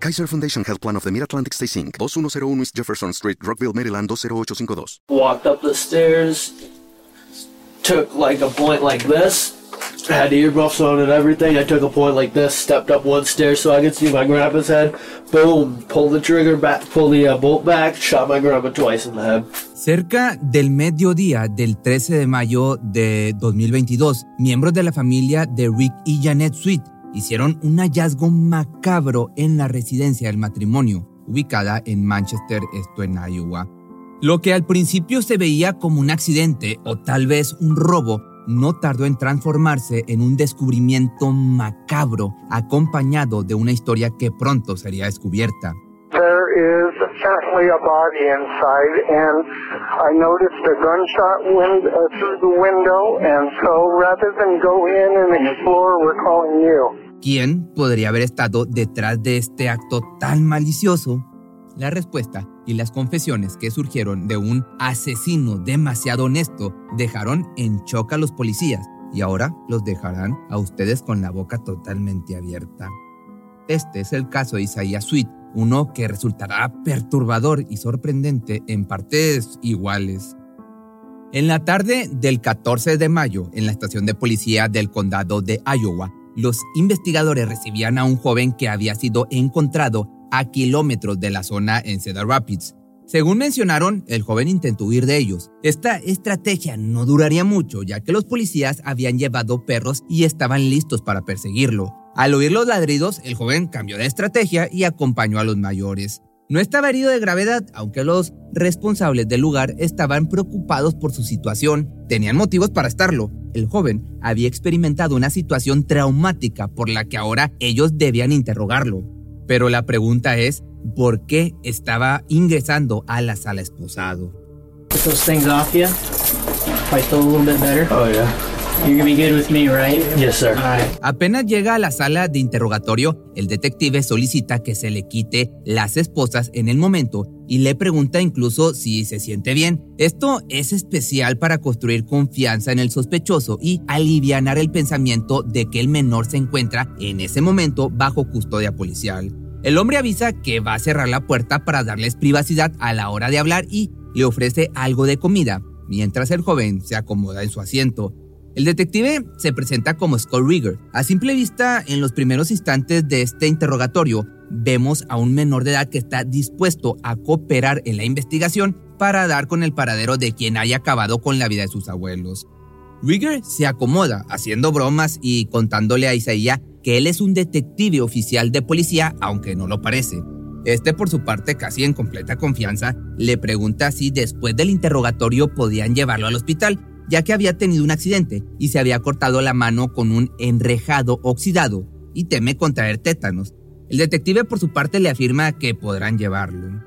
Kaiser Foundation Health Plan of the Mid-Atlantic Stay Inc., 2101 East Jefferson Street, Rockville, Maryland, 20852. Walked up the stairs, took like a point like this, had the earmuffs on and everything. I took a point like this, stepped up one stair so I could see my grandpa's head. Boom, pulled the trigger back, pulled the uh, bolt back, shot my grandpa twice in the head. Cerca del mediodía del 13 de mayo de 2022, miembros de la familia de Rick y Janet Sweet hicieron un hallazgo macabro en la residencia del matrimonio, ubicada en Manchester, esto en Iowa. Lo que al principio se veía como un accidente o tal vez un robo, no tardó en transformarse en un descubrimiento macabro, acompañado de una historia que pronto sería descubierta. Is certainly a body inside, and I noticed a gunshot uh, through the window, and so rather than go in and explore, we're calling you. ¿Quién podría haber estado detrás de este acto tan malicioso? La respuesta y las confesiones que surgieron de un asesino demasiado honesto dejaron en shock a los policías y ahora los dejarán a ustedes con la boca totalmente abierta. Este es el caso de Isaiah Sweet, uno que resultará perturbador y sorprendente en partes iguales. En la tarde del 14 de mayo, en la estación de policía del condado de Iowa, los investigadores recibían a un joven que había sido encontrado a kilómetros de la zona en Cedar Rapids. Según mencionaron, el joven intentó huir de ellos. Esta estrategia no duraría mucho, ya que los policías habían llevado perros y estaban listos para perseguirlo. Al oír los ladridos, el joven cambió de estrategia y acompañó a los mayores. No estaba herido de gravedad, aunque los responsables del lugar estaban preocupados por su situación. Tenían motivos para estarlo. El joven había experimentado una situación traumática por la que ahora ellos debían interrogarlo. Pero la pregunta es, ¿por qué estaba ingresando a la sala esposado? Get those things off you. If I feel a little bit better. Oh, yeah. You're gonna be good with me, right? Yes, sir. All right. Apenas llega a la sala de interrogatorio, el detective solicita que se le quite las esposas en el momento y le pregunta incluso si se siente bien. Esto es especial para construir confianza en el sospechoso y alivianar el pensamiento de que el menor se encuentra en ese momento bajo custodia policial. El hombre avisa que va a cerrar la puerta para darles privacidad a la hora de hablar y le ofrece algo de comida, mientras el joven se acomoda en su asiento. El detective se presenta como Scott Rieger. A simple vista, en los primeros instantes de este interrogatorio, vemos a un menor de edad que está dispuesto a cooperar en la investigación para dar con el paradero de quien haya acabado con la vida de sus abuelos. Rieger se acomoda haciendo bromas y contándole a Isaiah que él es un detective oficial de policía, aunque no lo parece. Este, por su parte, casi en completa confianza, le pregunta si después del interrogatorio podían llevarlo al hospital, ya que había tenido un accidente y se había cortado la mano con un enrejado oxidado y teme contraer tétanos. El detective por su parte le afirma que podrán llevarlo.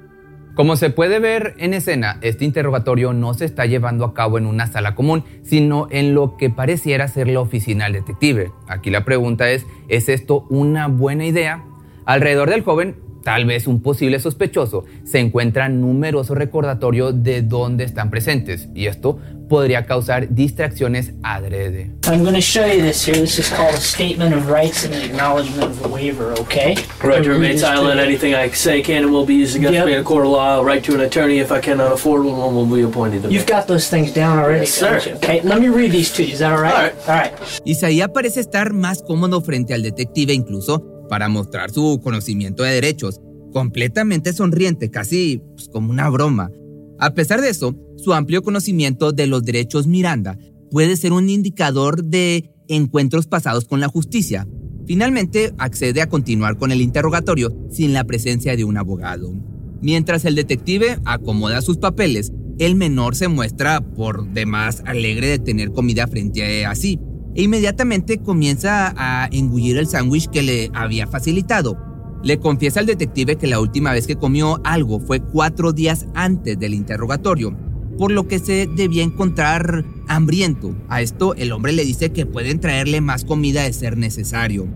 Como se puede ver en escena, este interrogatorio no se está llevando a cabo en una sala común, sino en lo que pareciera ser la oficina del detective. Aquí la pregunta es, ¿es esto una buena idea? Alrededor del joven tal vez un posible sospechoso, se encuentran numerosos recordatorios de dónde están presentes y esto podría causar distracciones adrede. I'm gonna show you this here. This is called a statement of rights and an acknowledgement of a waiver, okay? This to Island. me. Anything I say can and will be used against Yep. me in a court of law. I'll write to an attorney if I cannot afford one. One will be appointed to me. You've got those things down already, Yes, don't sir. you? Okay, let me read these to you. Is that all right? All right. All right. Isaías parece estar más cómodo frente al detective incluso para mostrar su conocimiento de derechos, completamente sonriente, casi pues, como una broma. A pesar de eso, su amplio conocimiento de los derechos Miranda puede ser un indicador de encuentros pasados con la justicia. Finalmente, accede a continuar con el interrogatorio sin la presencia de un abogado. Mientras el detective acomoda sus papeles, el menor se muestra por demás alegre de tener comida frente a sí e inmediatamente comienza a engullir el sándwich que le había facilitado. Le confiesa al detective que la última vez que comió algo fue cuatro días antes del interrogatorio. por lo que se debía encontrar hambriento. A esto el hombre le dice que pueden traerle más comida de ser necesario.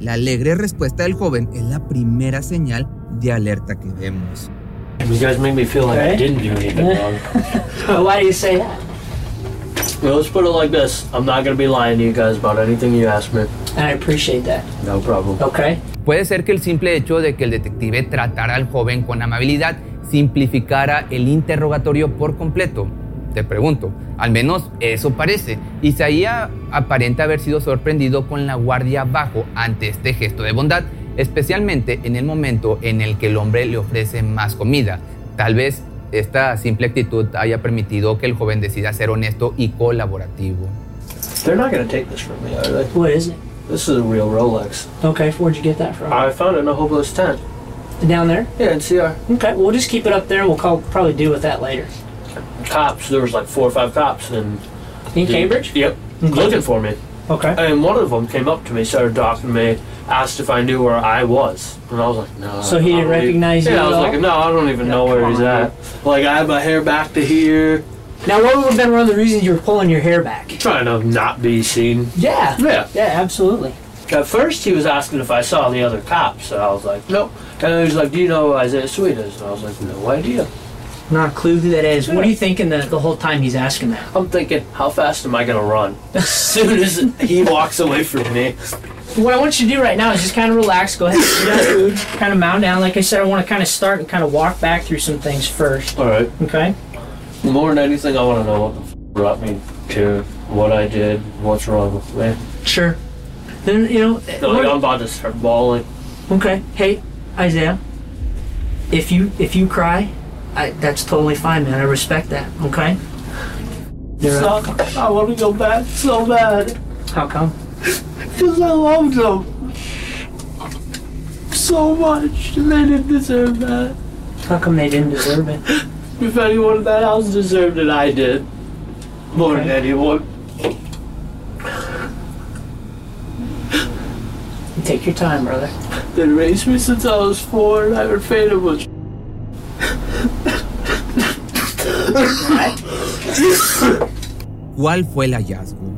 La alegre respuesta del joven es la primera señal de alerta que vemos. You guys make me feel like I Okay. didn't do anything wrong. Why do you say that? Let's put it like this. I'm not gonna be lying to you guys about anything you ask me. And I appreciate that. No problem. Okay. Puede ser que el simple hecho de que el detective tratara al joven con amabilidad simplificara el interrogatorio por completo. Te pregunto, al menos eso parece. Isaías aparenta haber sido sorprendido con la guardia bajo ante este gesto de bondad, especialmente en el momento en el que el hombre le ofrece más comida. Tal vez esta simple actitud haya permitido que el joven decida ser honesto y colaborativo. They're not gonna take this from me, are they? What is it? This is a real Rolex. Okay. Where'd you get that from? I found it in a hopeless tent. Down there. Yeah, in CR. Okay. We'll just keep it up there. We'll call, probably deal with that later. Cops. There was like four or five cops, and In Cambridge. Yep. Okay. Looking for me. Okay. And one of them came up to me, started talking to me, asked if I knew where I was, and I was like, no. So he didn't even- recognize you Yeah, I was all? like, no, I don't even Yeah, know where he's at. Like I had my hair back to here, Now, what would have been one of the reasons you were pulling your hair back? trying to not be seen. Yeah. Yeah. Yeah. Absolutely. At first, he was asking if I saw the other cops, and I was like, nope. And he was like, do you know who Isaiah Sweet is? And I was like, no idea. Not a clue who that is. What are you thinking the, the whole time he's asking that? I'm thinking, how fast am I gonna run? As soon as he walks away from me. What I want you to do right now is just kind of relax. Go ahead, eat that food, kind of mount down. Like I said, I want to kind of start and kind of walk back through some things first. All right. Okay. More than anything, I want to know what the f- brought me to what I did, what's wrong with me. Sure. Then you know. Like, what- I'm about to start bawling. okay. Hey, Isaiah. If you if you cry, I, that's totally fine, man. I respect that. Okay. You're So, I want to go back so bad how come? because I loved them so much. and They didn't deserve that. How come they didn't deserve it? If anyone in that house deserved it, I did. More than anyone. Take your time, brother. They raised me since I was four, and I fate of much. ¿Cuál fue el hallazgo?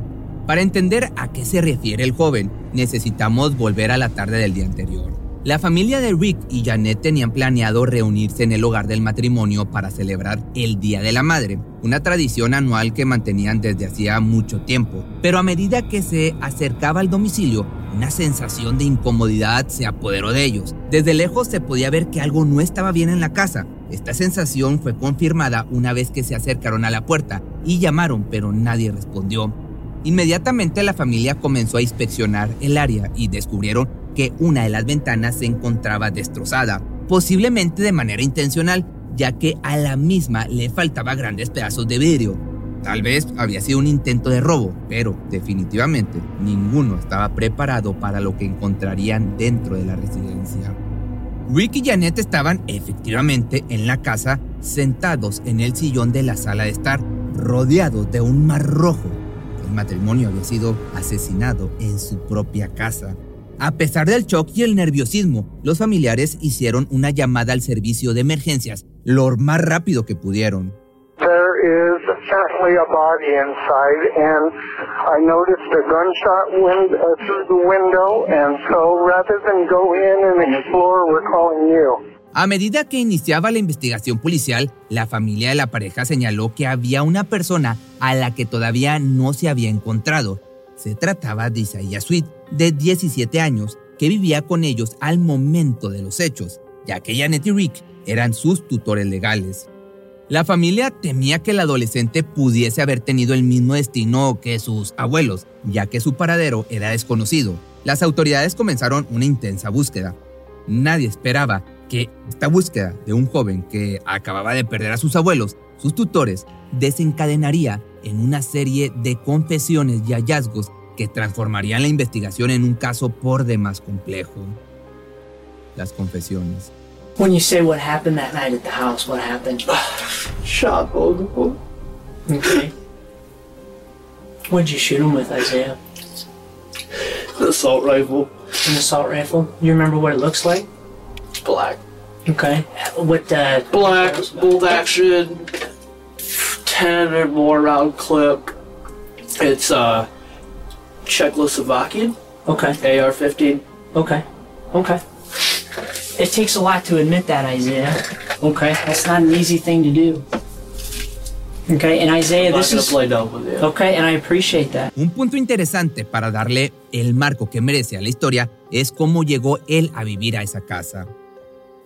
Para entender a qué se refiere el joven, necesitamos volver a la tarde del día anterior. La familia de Rick y Janet tenían planeado reunirse en el hogar del matrimonio para celebrar el Día de la Madre, una tradición anual que mantenían desde hacía mucho tiempo. Pero a medida que se acercaba al domicilio, una sensación de incomodidad se apoderó de ellos. Desde lejos se podía ver que algo no estaba bien en la casa. Esta sensación fue confirmada una vez que se acercaron a la puerta y llamaron, pero nadie respondió. Inmediatamente la familia comenzó a inspeccionar el área y descubrieron que una de las ventanas se encontraba destrozada, posiblemente de manera intencional, ya que a la misma le faltaba grandes pedazos de vidrio. Tal vez había sido un intento de robo, pero definitivamente ninguno estaba preparado para lo que encontrarían dentro de la residencia. Rick y Janet estaban efectivamente en la casa, sentados en el sillón de la sala de estar, rodeados de un mar rojo. El matrimonio había sido asesinado en su propia casa. A pesar del shock y el nerviosismo, los familiares hicieron una llamada al servicio de emergencias lo más rápido que pudieron. A body inside, and I noticed a gunshot wind, uh, through the window, and so rather than go in and explore, we're calling you. A medida que iniciaba la investigación policial, la familia de la pareja señaló que había una persona a la que todavía no se había encontrado. Se trataba de Isaiah Sweet, de 17 años, que vivía con ellos al momento de los hechos, ya que Janet y Rick eran sus tutores legales. La familia temía que el adolescente pudiese haber tenido el mismo destino que sus abuelos, ya que su paradero era desconocido. Las autoridades comenzaron una intensa búsqueda. Nadie esperaba que esta búsqueda de un joven que acababa de perder a sus abuelos, sus tutores, desencadenaría en una serie de confesiones y hallazgos que transformarían la investigación en un caso por demás complejo. Las confesiones. When you say what happened that night at the house, what happened? Shot them. Okay. What'd you shoot him with, Isaiah? The assault rifle. An assault rifle? You remember what it looks like? Black. Okay. What uh Black, bolt action, 10 or more round clip. It's uh, Czechoslovakian Okay. AR-15. Okay. Okay. It takes a lot to admit that, Isaiah. Okay. That's not an easy thing to do. Okay, and Isaiah, this is play dumb with you. okay, and I appreciate that. Un punto interesante para darle el marco que merece a la historia es cómo llegó él a vivir a esa casa.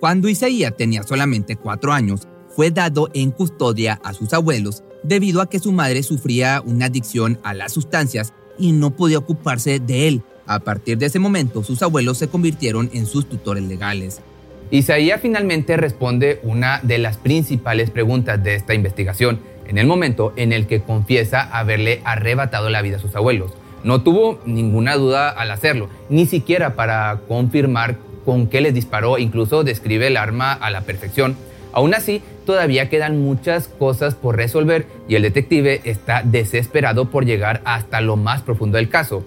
Cuando Isaías tenía solamente cuatro años, fue dado en custodia a sus abuelos debido a que su madre sufría una adicción a las sustancias y no podía ocuparse de él. A partir de ese momento, sus abuelos se convirtieron en sus tutores legales. Isaías finalmente responde una de las principales preguntas de esta investigación, en el momento en el que confiesa haberle arrebatado la vida a sus abuelos. No tuvo ninguna duda al hacerlo, ni siquiera para confirmar con qué les disparó, incluso describe el arma a la perfección. Aún así, todavía quedan muchas cosas por resolver y el detective está desesperado por llegar hasta lo más profundo del caso.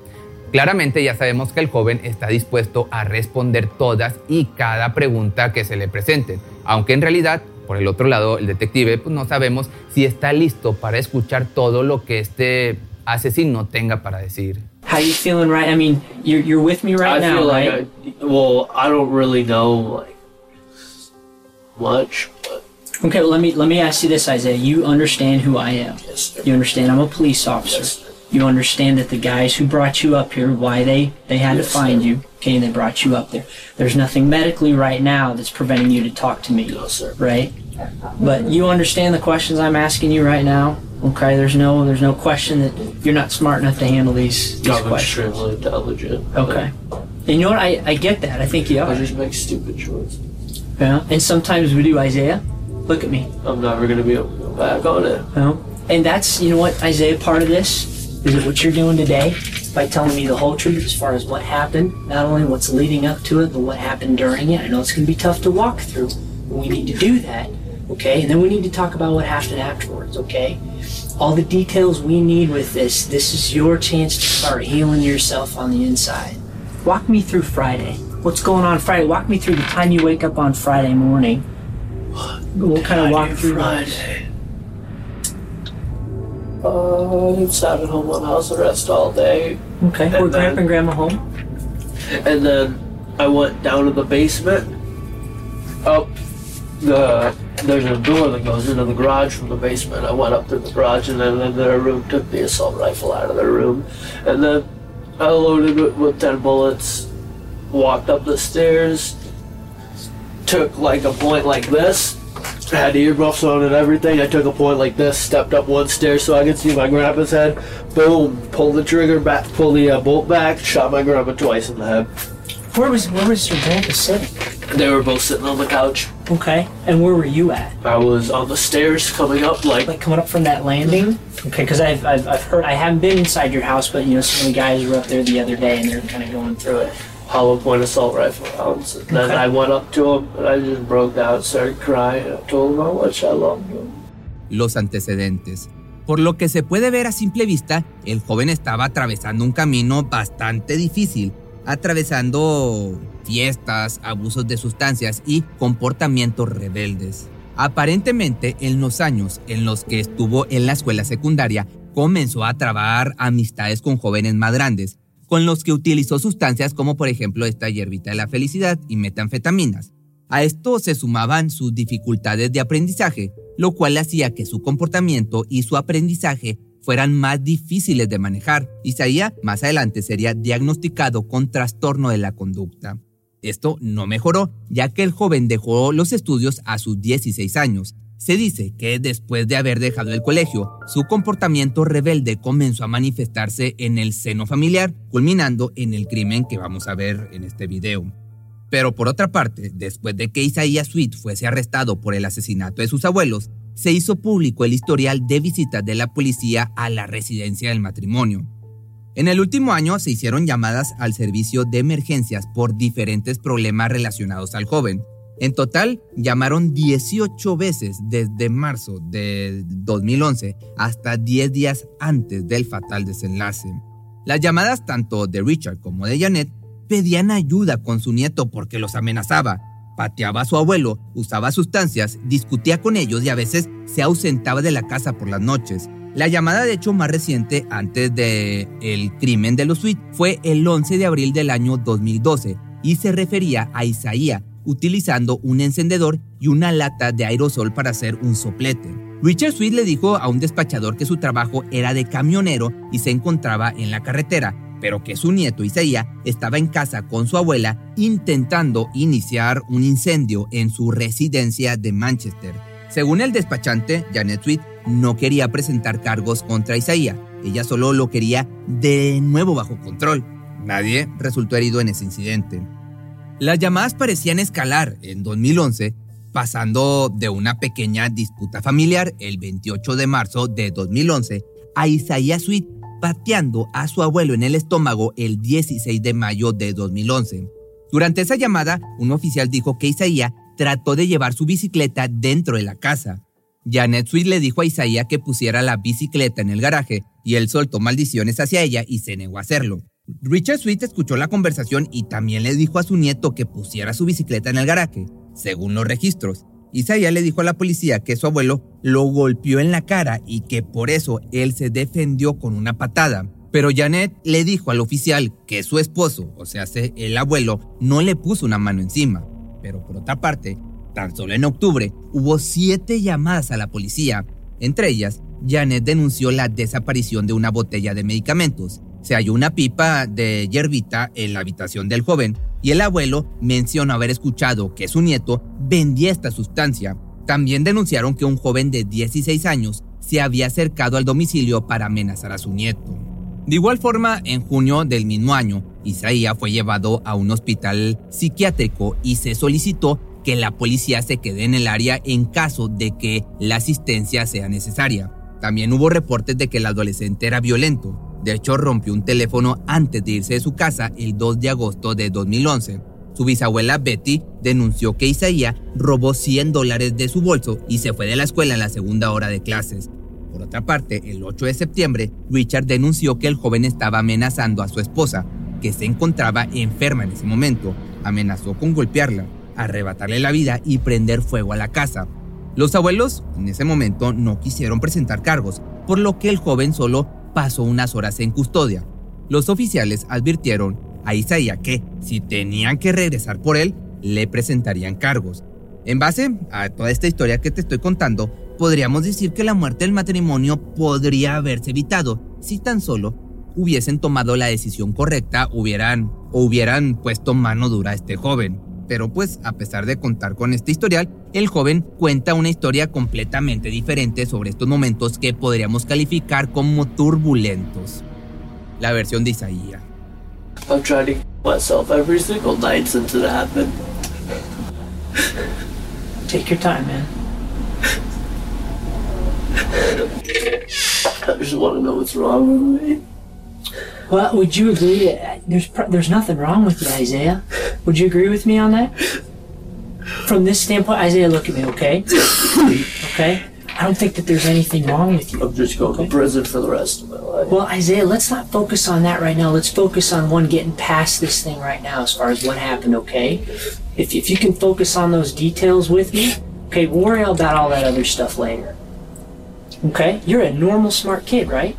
Claramente ya sabemos que el joven está dispuesto a responder todas y cada pregunta que se le presente, aunque en realidad, por el otro lado, el detective pues, no sabemos si está listo para escuchar todo lo que este asesino tenga para decir. How you feeling right? I mean, you're you're with me right I now, feel like right? I, well, I don't really know like much, Okay, well, let me let me ask you this, Isaiah. You understand who I am. yes, sir. You understand I'm a police officer. Yes. You understand that the guys who brought you up here, why they they had Yes, to find sir. you, okay, and they brought you up there. There's nothing medically right now that's preventing you to talk to me, No, sir. right? But you understand the questions I'm asking you right now, okay? There's no there's no question that you're not smart enough to handle these, these I'm questions. extremely intelligent. Okay. And you know what? I, I get that. I think you are. I just make stupid choices. Yeah. And sometimes we do, Isaiah. Look at me. I'm never gonna be able to go back on it. You know? And that's, you know what, Isaiah, part of this is that what you're doing today by telling me the whole truth as far as what happened, not only what's leading up to it, but what happened during it. I know it's going to be tough to walk through. But we need to do that, okay? And then we need to talk about what happened afterwards, okay? All the details we need with this, this is your chance to start healing yourself on the inside. Walk me through Friday. What's going on Friday? Walk me through the time you wake up on Friday morning. We'll kind of walk through. Friday. Uh, I sat at home on house arrest all day, Okay. And Were Grandpa and Grandma home? and then I went down to the basement. Up the there's a door that goes into the garage from the basement. I went up to the garage and then in their room took the assault rifle out of their room, and then I loaded it with ten bullets. Walked up the stairs. Took like a point like this. Had earmuffs on and everything. I took a point like this. Stepped up one stair so I could see my grandpa's head. Boom! Pull the trigger back. pull the uh, bolt back. Shot my grandpa twice in the head. Where was where was your grandpa sitting? They were both sitting on the couch. Okay. And where were you at? I was on the stairs coming up like Like coming up from that landing? Okay, because I've, I've I've heard I haven't been inside your house, but you know some of the guys were up there the other day and they're kind of going through it. Hollow point assault rifle rounds. And then Okay. I went up to him and I just broke down, started crying. I told him how much I loved him. los antecedentes. Por lo que se puede ver a simple vista, el joven estaba atravesando un camino bastante difícil, atravesando fiestas, abusos de sustancias y comportamientos rebeldes. Aparentemente, en los años en los que estuvo en la escuela secundaria, comenzó a trabar amistades con jóvenes más grandes, con los que utilizó sustancias como por ejemplo esta hierbita de la felicidad y metanfetaminas. A esto se sumaban sus dificultades de aprendizaje, lo cual hacía que su comportamiento y su aprendizaje fueran más difíciles de manejar. Isaías más adelante sería diagnosticado con trastorno de la conducta. Esto no mejoró, ya que el joven dejó los estudios a sus 16 años. Se dice que después de haber dejado el colegio, su comportamiento rebelde comenzó a manifestarse en el seno familiar, culminando en el crimen que vamos a ver en este video. Pero por otra parte, después de que Isaías Sweet fuese arrestado por el asesinato de sus abuelos, se hizo público el historial de visitas de la policía a la residencia del matrimonio. En el último año se hicieron llamadas al servicio de emergencias por diferentes problemas relacionados al joven. En total, llamaron 18 veces desde marzo de 2011 hasta 10 días antes del fatal desenlace. Las llamadas tanto de Richard como de Janet pedían ayuda con su nieto porque los amenazaba. pateaba a su abuelo, usaba sustancias, discutía con ellos y a veces se ausentaba de la casa por las noches. La llamada de hecho más reciente antes del el crimen de los Sweet fue el 11 de abril del año 2012 y se refería a Isaías utilizando un encendedor y una lata de aerosol para hacer un soplete. Richard Sweet le dijo a un despachador que su trabajo era de camionero y se encontraba en la carretera, pero que su nieto Isaías estaba en casa con su abuela intentando iniciar un incendio en su residencia de Manchester. Según el despachante, Janet Sweet no quería presentar cargos contra Isaías, ella solo lo quería de nuevo bajo control. Nadie resultó herido en ese incidente. Las llamadas parecían escalar en 2011, pasando de una pequeña disputa familiar el 28 de marzo de 2011 a Isaías Sweet pateando a su abuelo en el estómago el 16 de mayo de 2011. Durante esa llamada, un oficial dijo que Isaías trató de llevar su bicicleta dentro de la casa. Janet Sweet le dijo a Isaías que pusiera la bicicleta en el garaje y él soltó maldiciones hacia ella y se negó a hacerlo. Richard Sweet escuchó la conversación y también le dijo a su nieto que pusiera su bicicleta en el garaje, según los registros. Isaías le dijo a la policía que su abuelo lo golpeó en la cara y que por eso él se defendió con una patada. Pero Janet le dijo al oficial que su esposo, o sea, el abuelo, no le puso una mano encima. Pero por otra parte, tan solo en octubre hubo siete llamadas a la policía. Entre ellas, Janet denunció la desaparición de una botella de medicamentos. Se halló una pipa de hierbita en la habitación del joven y el abuelo mencionó haber escuchado que su nieto vendía esta sustancia. También denunciaron que un joven de 16 años se había acercado al domicilio para amenazar a su nieto. De igual forma, en junio del mismo año, Isaías fue llevado a un hospital psiquiátrico y se solicitó que la policía se quede en el área en caso de que la asistencia sea necesaria. También hubo reportes de que el adolescente era violento. De hecho, rompió un teléfono antes de irse de su casa el 2 de agosto de 2011. Su bisabuela Betty denunció que Isaías robó 100 dólares de su bolso y se fue de la escuela en la segunda hora de clases. Por otra parte, el 8 de septiembre, Richard denunció que el joven estaba amenazando a su esposa, que se encontraba enferma en ese momento. Amenazó con golpearla, arrebatarle la vida y prender fuego a la casa. Los abuelos en ese momento no quisieron presentar cargos, por lo que el joven solo pasó unas horas en custodia. Los oficiales advirtieron a Isaías que, si tenían que regresar por él, le presentarían cargos. En base a toda esta historia que te estoy contando, podríamos decir que la muerte del matrimonio podría haberse evitado si tan solo hubiesen tomado la decisión correcta, hubieran o hubieran puesto mano dura a este joven. Pero pues, a pesar de contar con este historial, el joven cuenta una historia completamente diferente sobre estos momentos que podríamos calificar como turbulentos. La versión de Isaías. I'm trying to myself every single night since it happened. Take your time, man. I just want to know what's wrong with me. Well, would you agree that there's pr- there's nothing wrong with you, Isaiah? Would you agree with me on that? From this standpoint, Isaiah, look at me, okay? okay? I don't think that there's anything wrong with you. I'm just going to prison for the rest of my life. Well, Isaiah, let's not focus on that right now. Let's focus on one getting past this thing right now as far as what happened, okay? If, if you can focus on those details with me, okay, we'll worry about all that other stuff later. Okay? You're a normal, smart kid, right?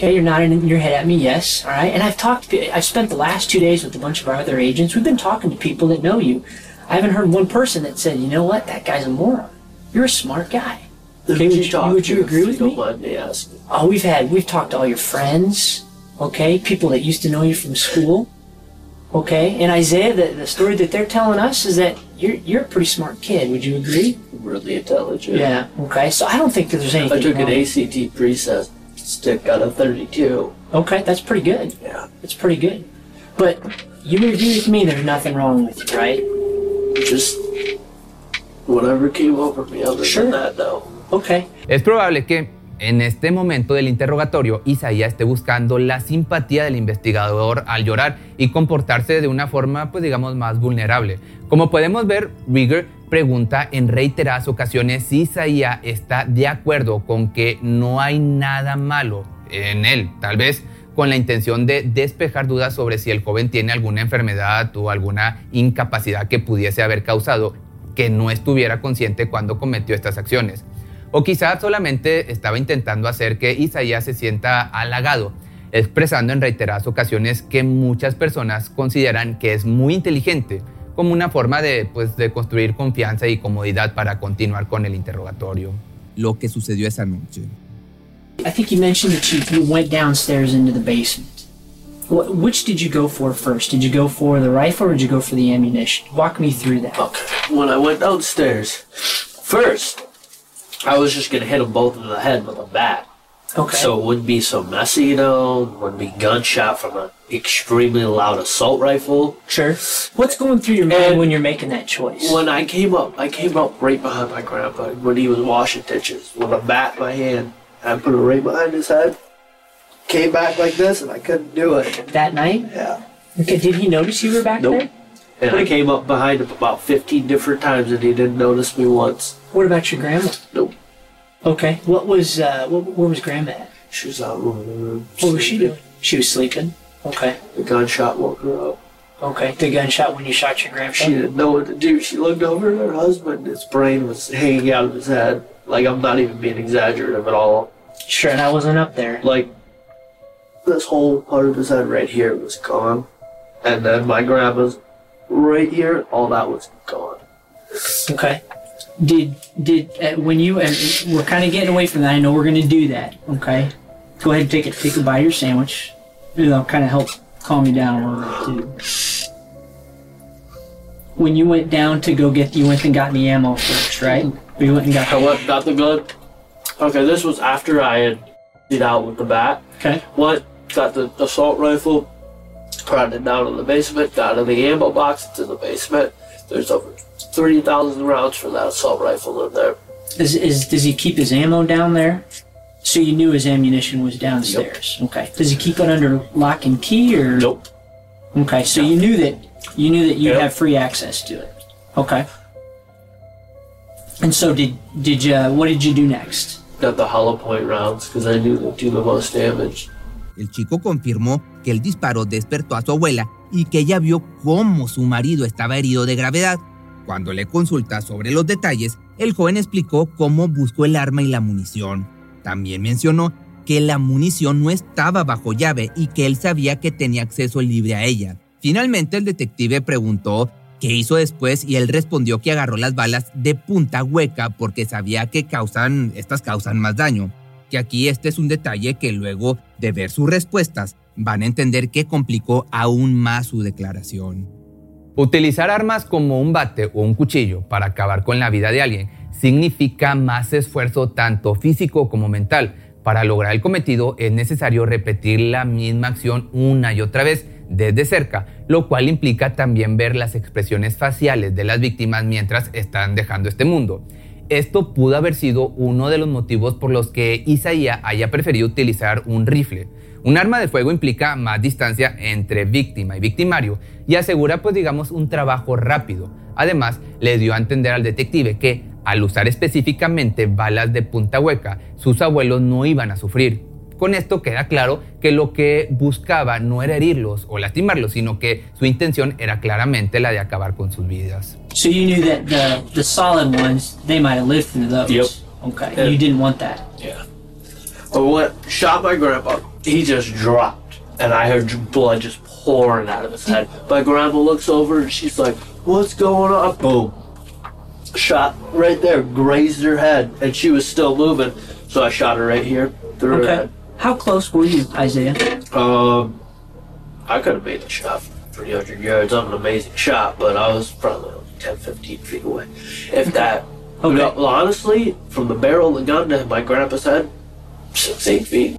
Okay, you're nodding your head at me, yes, all right? And I've talked, I've spent the last two days with a bunch of our other agents. We've been talking to people that know you. I haven't heard one person that said, you know what, that guy's a moron. You're a smart guy. Okay, would you, would you agree with me? Don't mind me. Oh, we've had we've talked to all your friends, okay? People that used to know you from school, okay? And Isaiah, the, the story that they're telling us is that you're you're a pretty smart kid. Would you agree? Really intelligent. Yeah. Okay. So I don't think that there's anything. I took an. ACT pre-test stick out of 32. Okay, that's pretty good. Yeah. That's pretty good. But you would agree with me. There's nothing wrong with you, right? Just whatever came over me. Other Sure. than that, no. Okay. Es probable que en este momento del interrogatorio Isaías esté buscando la simpatía del investigador al llorar y comportarse de una forma, pues digamos, más vulnerable. Como podemos ver, Rieger pregunta en reiteradas ocasiones si Isaías está de acuerdo con que no hay nada malo en él. Tal vez con la intención de despejar dudas sobre si el joven tiene alguna enfermedad o alguna incapacidad que pudiese haber causado que no estuviera consciente cuando cometió estas acciones. O quizás solamente estaba intentando hacer que Isaías se sienta halagado, expresando en reiteradas ocasiones que muchas personas consideran que es muy inteligente, como una forma de, pues, de construir confianza y comodidad para continuar con el interrogatorio. Lo que sucedió esa noche. I think you mentioned that you, you went downstairs into the basement. Wh- which did you go for first? Did you go for the rifle or did you go for the ammunition? Walk me through that. Okay. When I went downstairs, first, I was just gonna hit them both in the head with a bat. Okay. So it wouldn't be so messy, you know, wouldn't be gunshot from an extremely loud assault rifle. sure. What's going through your mind And- when you're making that choice? When I came up, I came up right behind my grandpa when he was washing dishes with a bat in my hand. I put it right behind his head. Came back like this, and I couldn't do it. that night? Yeah. Okay. Did he notice you were back Nope. there? And I came up behind him about 15 different times, and he didn't notice me once. What about your grandma? Nope. Okay. What was uh, what, where was grandma at? She was out in the room. What was she doing? She was sleeping. Okay. The gunshot woke her up. Okay. The gunshot when you shot your grandpa. She didn't know what to do. She looked over at her husband. His brain was hanging out of his head. Like, I'm not even being exaggerative at all. Sure. And I wasn't up there. Like, this whole part of his head right here was gone. And then my grandma's right here, all that was gone. Okay. Did did uh, when you and we're kind of getting away from that. I know we're going to do that. Okay. Go ahead and take it. take a bite of your sandwich. It'll kind of help calm you down a little bit too. When you went down to go get, you went and got the ammo first, right? Or you went and got I went, got the gun. Okay, this was after I had beat out with the bat. Okay. Went, got the assault rifle, brought it down in the basement, got in the ammo box, it's in the basement. There's over 30,000 rounds for that assault rifle in there. Is, is does he keep his ammo down there? So you knew his ammunition was downstairs. Okay. Does he keep it under lock and key or? Nope. Okay. So you knew that you knew that you Yep. have free access to it. Okay. And so did did you? What did you do next? Got the hollow point rounds because I knew they'd do the most damage. El chico confirmó que el disparo despertó a su abuela y que ella vio cómo su marido estaba herido de gravedad. Cuando le consulta sobre los detalles, el joven explicó cómo buscó el arma y la munición. También mencionó que la munición no estaba bajo llave y que él sabía que tenía acceso libre a ella. Finalmente el detective preguntó qué hizo después y él respondió que agarró las balas de punta hueca porque sabía que causan, estas causan más daño. Que aquí este es un detalle que luego de ver sus respuestas van a entender que complicó aún más su declaración. Utilizar armas como un bate o un cuchillo para acabar con la vida de alguien significa más esfuerzo tanto físico como mental. Para lograr el cometido es necesario repetir la misma acción una y otra vez desde cerca, lo cual implica también ver las expresiones faciales de las víctimas mientras están dejando este mundo. Esto pudo haber sido uno de los motivos por los que Isaías haya preferido utilizar un rifle. Un arma de fuego implica más distancia entre víctima y victimario y asegura pues digamos un trabajo rápido. Además, le dio a entender al detective que al usar específicamente balas de punta hueca, sus abuelos no iban a sufrir. Con esto queda claro que lo que buscaba no era herirlos o lastimarlos, sino que su intención era claramente la de acabar con sus vidas. So you knew that the the solid ones they might have lived through those. Yep. Okay. You didn't want that. Yeah. Shot my grandpa. He just dropped, and I heard blood just pouring out of his head. My grandma looks over and she's like, "What's going on?" Boom. Shot right there, grazed her head, and she was still moving. So I shot her right here through her head. How close were you, Isaiah? Um, I could have made the shot 300 yards. I'm an amazing shot, but I was probably 10, 15 feet away, if that. Okay. Well, honestly, from the barrel of the gun to my grandpa's head, six, eight feet.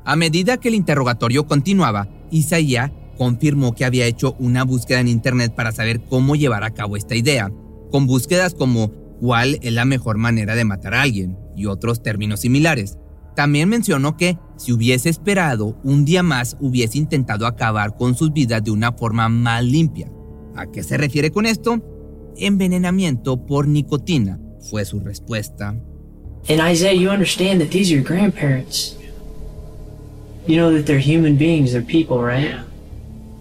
A medida que el interrogatorio continuaba, Isaías confirmó que había hecho una búsqueda en internet para saber cómo llevar a cabo esta idea, con búsquedas como cuál es la mejor manera de matar a alguien y otros términos similares. También mencionó que si hubiese esperado un día más hubiese intentado acabar con sus vidas de una forma más limpia. ¿A qué se refiere con esto? Envenenamiento por nicotina fue su respuesta. And Isaiah, you understand that these are your grandparents. You know that they're human beings, they're people, right? Yeah.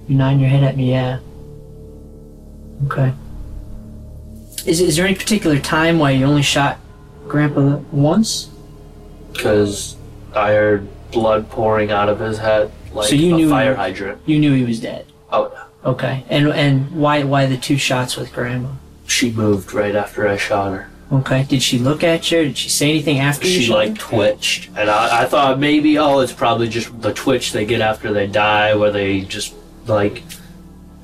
You're nodding your head at me, yeah. Okay. Is, is there any particular time why you only shot Grandpa once? Because I heard blood pouring out of his head like So you a knew- fire hydrant. You knew he was dead. Oh, yeah. Okay. And and why why the two shots with Grandma? She moved right after I shot her. Okay. Did she look at you? Did she say anything after you She shot like her? twitched, and I, I thought maybe oh it's probably just the twitch they get after they die, where they just like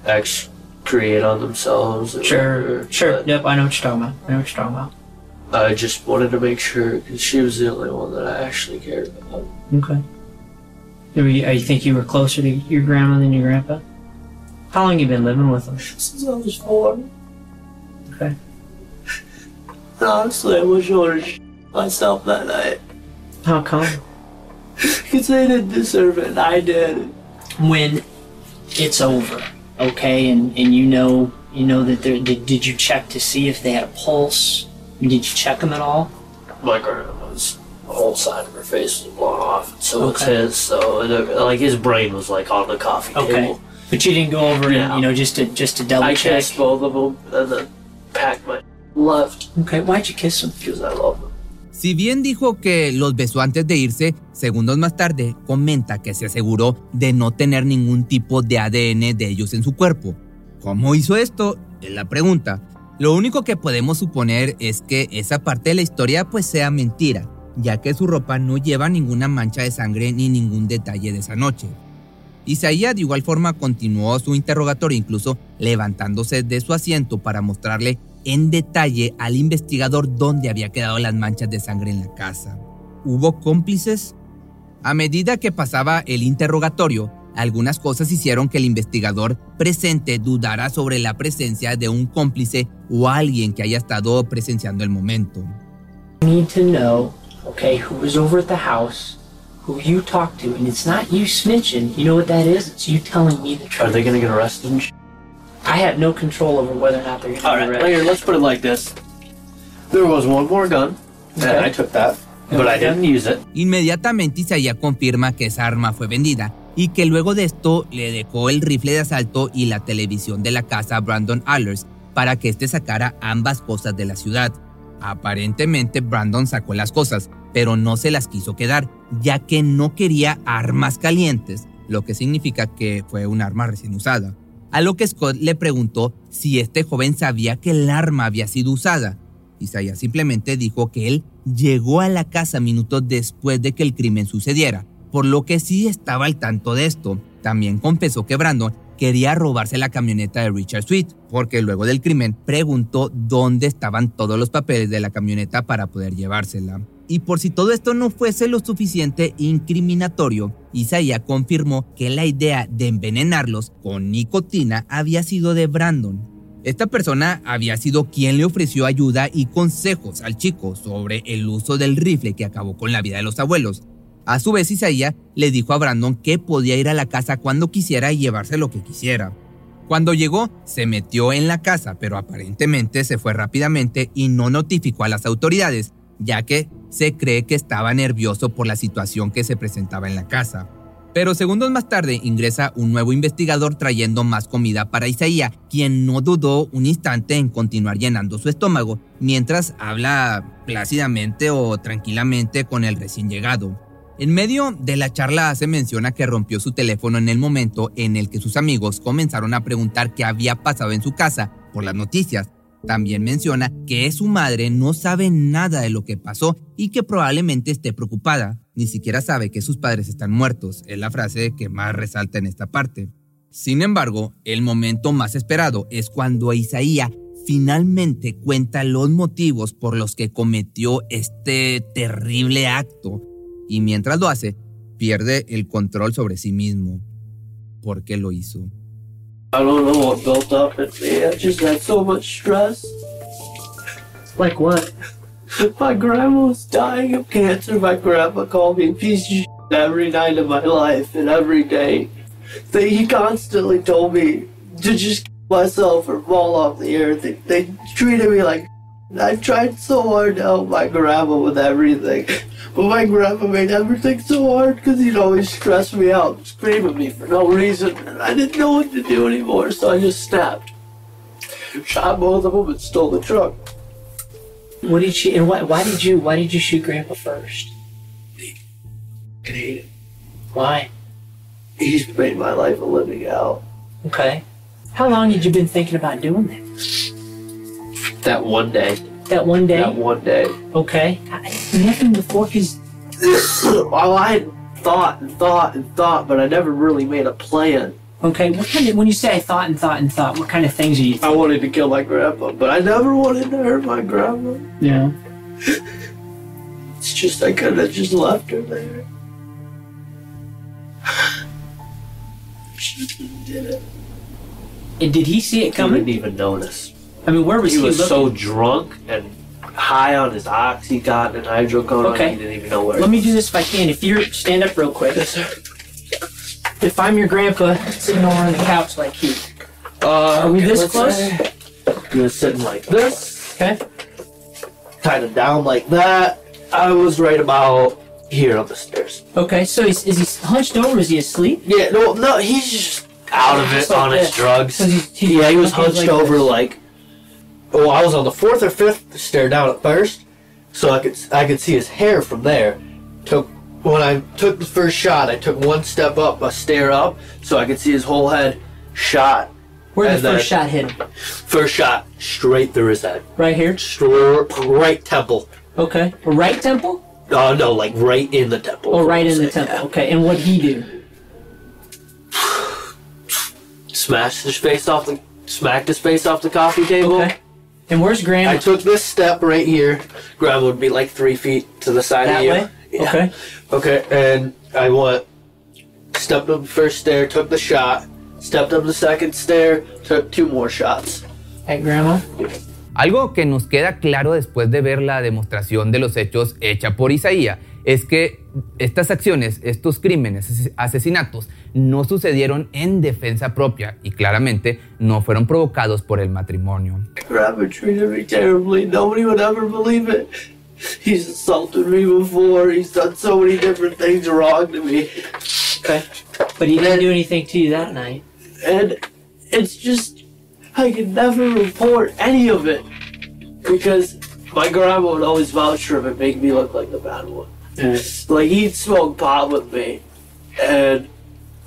excrete on themselves. or Sure, whatever, sure. but Yep, I know what you're talking about. I know what you're talking about. I just wanted to make sure because she was the only one that I actually cared about. Okay. Are you, are you think you were closer to your grandma than your grandpa? How long you been living with them? Since I was four. Okay. Honestly, I wish I would have myself that night How come? because they didn't deserve it, and I did. When it's over, okay, and, and you know you know that there did, did you check to see if they had a pulse? Did you check them at all? My grandma's whole side of her face was blown off, so it's Okay. his. So and, like his brain was like on the coffee Okay. table. But you didn't go over Yeah. and you know just to just to double I check. kissed both of them and then packed my left Okay, why'd you kiss them? because I love them. Si bien dijo que los besó antes de irse, segundos más tarde comenta que se aseguró de no tener ningún tipo de ADN de ellos en su cuerpo. ¿Cómo hizo esto? Es la pregunta. Lo único que podemos suponer es que esa parte de la historia pues sea mentira, ya que su ropa no lleva ninguna mancha de sangre ni ningún detalle de esa noche. Isaías de igual forma continuó su interrogatorio, incluso levantándose de su asiento para mostrarle en detalle al investigador dónde había quedado las manchas de sangre en la casa. ¿Hubo cómplices? A medida que pasaba el interrogatorio, algunas cosas hicieron que el investigador presente dudara sobre la presencia de un cómplice o alguien que haya estado presenciando el momento. Need to know, okay, who was over at the house, who you talked to, and it's not you snitching. You know what that is? It's you telling me the Are truth. they gonna get arrested? I have no control over whether or not they're going to All be right, arrested. here, let's put it like this. There was one more gun, and Okay. I took that, but I didn't use it. Inmediatamente Isaías confirma que esa arma fue vendida y que luego de esto le dejó el rifle de asalto y la televisión de la casa a Brandon Allers para que éste sacara ambas cosas de la ciudad. Aparentemente Brandon sacó las cosas, pero no se las quiso quedar, ya que no quería armas calientes, lo que significa que fue un arma recién usada. A lo que Scott le preguntó si este joven sabía que el arma había sido usada. Isaías simplemente dijo que él llegó a la casa minutos después de que el crimen sucediera, por lo que sí estaba al tanto de esto. También confesó que Brandon quería robarse la camioneta de Richard Sweet, porque luego del crimen preguntó dónde estaban todos los papeles de la camioneta para poder llevársela. Y por si todo esto no fuese lo suficiente incriminatorio, Isaiah confirmó que la idea de envenenarlos con nicotina había sido de Brandon. Esta persona había sido quien le ofreció ayuda y consejos al chico sobre el uso del rifle que acabó con la vida de los abuelos. A su vez, Isaiah le dijo a Brandon que podía ir a la casa cuando quisiera y llevarse lo que quisiera. Cuando llegó, se metió en la casa, pero aparentemente se fue rápidamente y no notificó a las autoridades, ya que se cree que estaba nervioso por la situación que se presentaba en la casa. Pero segundos más tarde ingresa un nuevo investigador trayendo más comida para Isaías, quien no dudó un instante en continuar llenando su estómago, mientras habla plácidamente o tranquilamente con el recién llegado. En medio de la charla se menciona que rompió su teléfono en el momento en el que sus amigos comenzaron a preguntar qué había pasado en su casa por las noticias. También menciona que su madre no sabe nada de lo que pasó y que probablemente esté preocupada. Ni siquiera sabe que sus padres están muertos, es la frase que más resalta en esta parte. Sin embargo, el momento más esperado es cuando Isaías finalmente cuenta los motivos por los que cometió este terrible acto y mientras lo hace, pierde el control sobre sí mismo. ¿Por qué lo hizo? I don't know what built up in me. I just had so much stress. Like what? My grandma was dying of cancer. My grandpa called me a piece of every night of my life and every day. They, he constantly told me to just kill myself or fall off the earth. They, they treated me like I tried so hard to help my grandma with everything. But my grandpa made everything so hard because he'd always stress me out, scream at me for no reason. And I didn't know what to do anymore, so I just snapped. Shot both of them and stole the truck. What did she and why, why did you why did you shoot Grandpa first? I hate him. Why? He's made my life a living hell. Okay. How long had you been thinking about doing that? That one day. That one day? That one day. Okay. Nothing the before because well, I thought and thought and thought, but I never really made a plan. Okay, what kind of when you say I thought and thought and thought, what kind of things are you I wanted to kill my grandpa, but I never wanted to hurt my grandma. Yeah. It's just I could have just left her there. Shouldn't did it. And did he see it He coming? didn't even notice. I mean, where was He he, was looking? so drunk and high on his oxycontin and hydrocodone. Okay. He didn't even know where. Let me do this if I can. If you're stand up real quick. If I'm your grandpa sitting over on the couch like he, Uh, Are we this close? say He was sitting like this, okay? kind of down like that. I was right about here on the stairs. Okay, so he's, is he hunched over? Is he asleep? Yeah, no, no, he's just out of it like on his drugs. drugs. 'Cause he's- he's- yeah, he was hunched like over this. like. Oh, I was on the fourth or fifth stair down at first, so I could I could see his hair from there. Took when I took the first shot, I took one step up, a stair up, so I could see his whole head. Shot Where the first shot hit him? first shot straight through his head, Right here. straight right temple. Okay. Right temple? Oh no, like right in the temple. Oh, right in the temple. Okay, and what'd he do? Smashed his face off the, smacked his face off the coffee table. Okay. And where's Grandma? I took this step right here. Grandma would be like three feet to the side that of you. way? Yeah. Okay. Okay, and I went, stepped up the first stair, took the shot, stepped up the second stair, took two more shots. At Grandma? Algo que nos queda claro después de ver la demostración de los hechos hecha por Isaías es que estas acciones, estos crímenes, ases- asesinatos, no sucedieron en defensa propia y claramente no fueron provocados por el matrimonio. Me terribly. Nobody would ever believe it. He's assaulted me before. He's done so many different things wrong to me. Okay. But he didn't do anything to you that night. And it's just, I could never report any of it. Because my grandma would always vouch for him and make me look like the bad one. Like, he'd smoke pot with me. And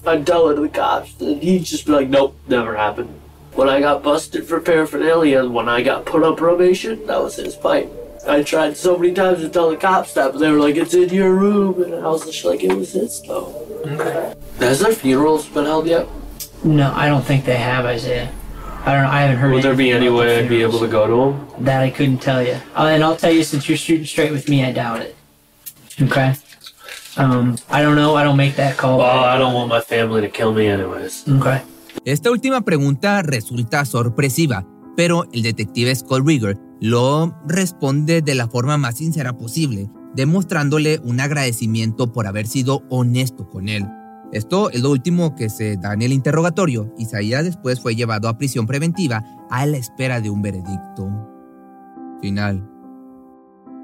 I'd tell it to the cops. And he'd just be like, nope, never happened. When I got busted for paraphernalia, when I got put on probation, that was his pipe. I tried so many times to tell the cops that, but they were like, it's in your room. And I was just like, it was his though. Okay. Has their funerals been held yet? No, I don't think they have, Isaiah. I don't. Know. I haven't heard. Would there be any way I'd be able to go to them? That I couldn't tell you. Uh, and I'll tell you, since you're shooting straight with me, I doubt it. Okay. Um, I don't know. I don't make that call. Well, I don't want my family to kill me anyways. Okay. Esta última pregunta resulta sorpresiva, pero el detective Scott Rigger lo responde de la forma más sincera posible, demostrándole un agradecimiento por haber sido honesto con él. Esto es lo último que se da en el interrogatorio. Isaías después fue llevado a prisión preventiva a la espera de un veredicto final.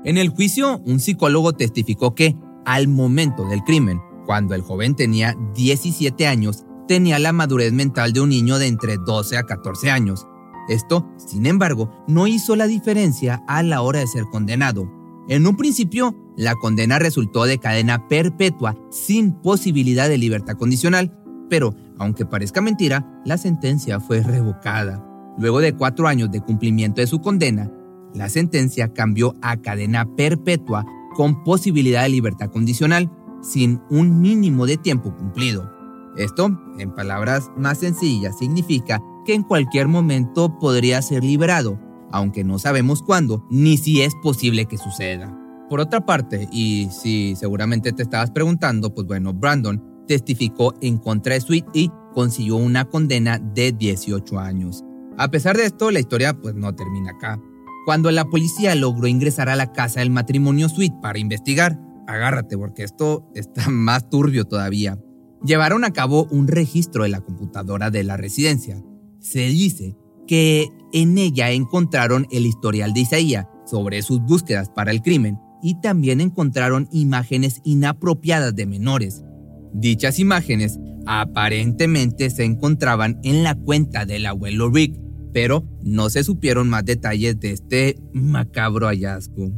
En el juicio, un psicólogo testificó que, al momento del crimen, cuando el joven tenía 17 años, tenía la madurez mental de un niño de entre 12 a 14 años. Esto, sin embargo, no hizo la diferencia a la hora de ser condenado. En un principio, la condena resultó de cadena perpetua sin posibilidad de libertad condicional, pero, aunque parezca mentira, la sentencia fue revocada. Luego de cuatro años de cumplimiento de su condena, la sentencia cambió a cadena perpetua con posibilidad de libertad condicional, sin un mínimo de tiempo cumplido. Esto, en palabras más sencillas, significa que en cualquier momento podría ser liberado, aunque no sabemos cuándo ni si es posible que suceda. Por otra parte, y si seguramente te estabas preguntando, pues bueno, Brandon testificó en contra de Sweet y consiguió una condena de 18 años. A pesar de esto, la historia pues no termina acá. Cuando la policía logró ingresar a la casa del matrimonio Sweet para investigar, agárrate porque esto está más turbio todavía, llevaron a cabo un registro de la computadora de la residencia. Se dice que en ella encontraron el historial de Isaías sobre sus búsquedas para el crimen y también encontraron imágenes inapropiadas de menores. Dichas imágenes aparentemente se encontraban en la cuenta del abuelo Rick, pero no se supieron más detalles de este macabro hallazgo.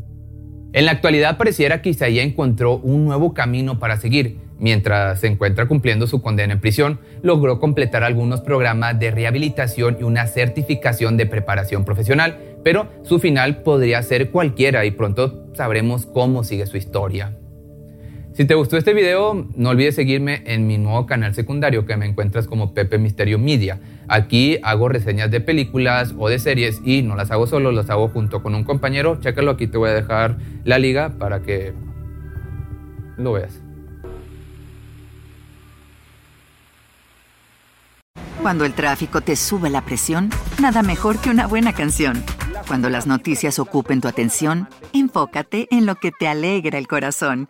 En la actualidad pareciera que Isaías encontró un nuevo camino para seguir. Mientras se encuentra cumpliendo su condena en prisión, logró completar algunos programas de rehabilitación y una certificación de preparación profesional, pero su final podría ser cualquiera y pronto sabremos cómo sigue su historia. Si te gustó este video, no olvides seguirme en mi nuevo canal secundario que me encuentras como Pepe Misterio Media. Aquí hago reseñas de películas o de series y no las hago solo, las hago junto con un compañero. Chécalo, aquí te voy a dejar la liga para que lo veas. Cuando el tráfico te sube la presión, nada mejor que una buena canción. Cuando las noticias ocupen tu atención, enfócate en lo que te alegra el corazón.